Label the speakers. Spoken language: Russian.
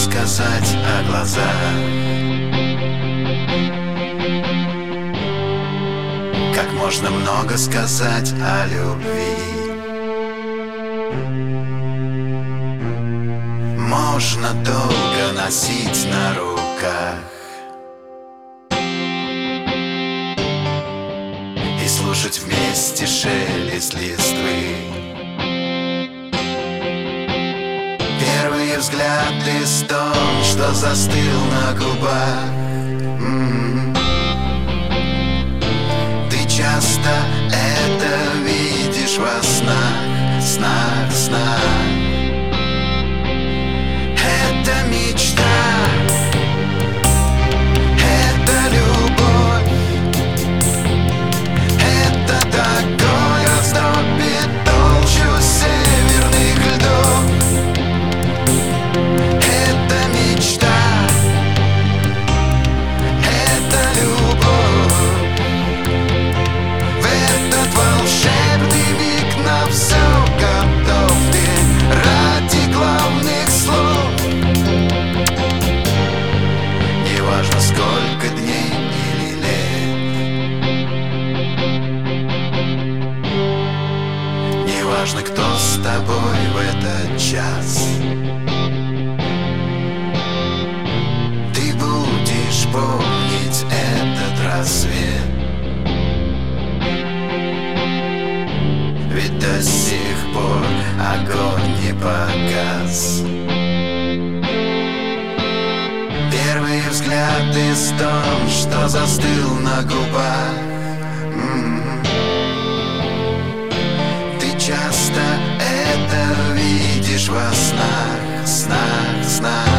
Speaker 1: сказать о глазах. Как можно много сказать о любви. Можно долго носить на руках. И слушать вместе шелест листвы взгляд листом, что застыл на губах М-м-м. Ты часто это видишь во снах, снах Неважно кто с тобой в этот час. Ты будешь помнить этот рассвет. Ведь до сих пор огонь не погас. Первый взгляд из том, что застыл на губах лишь во снах, снах, снах.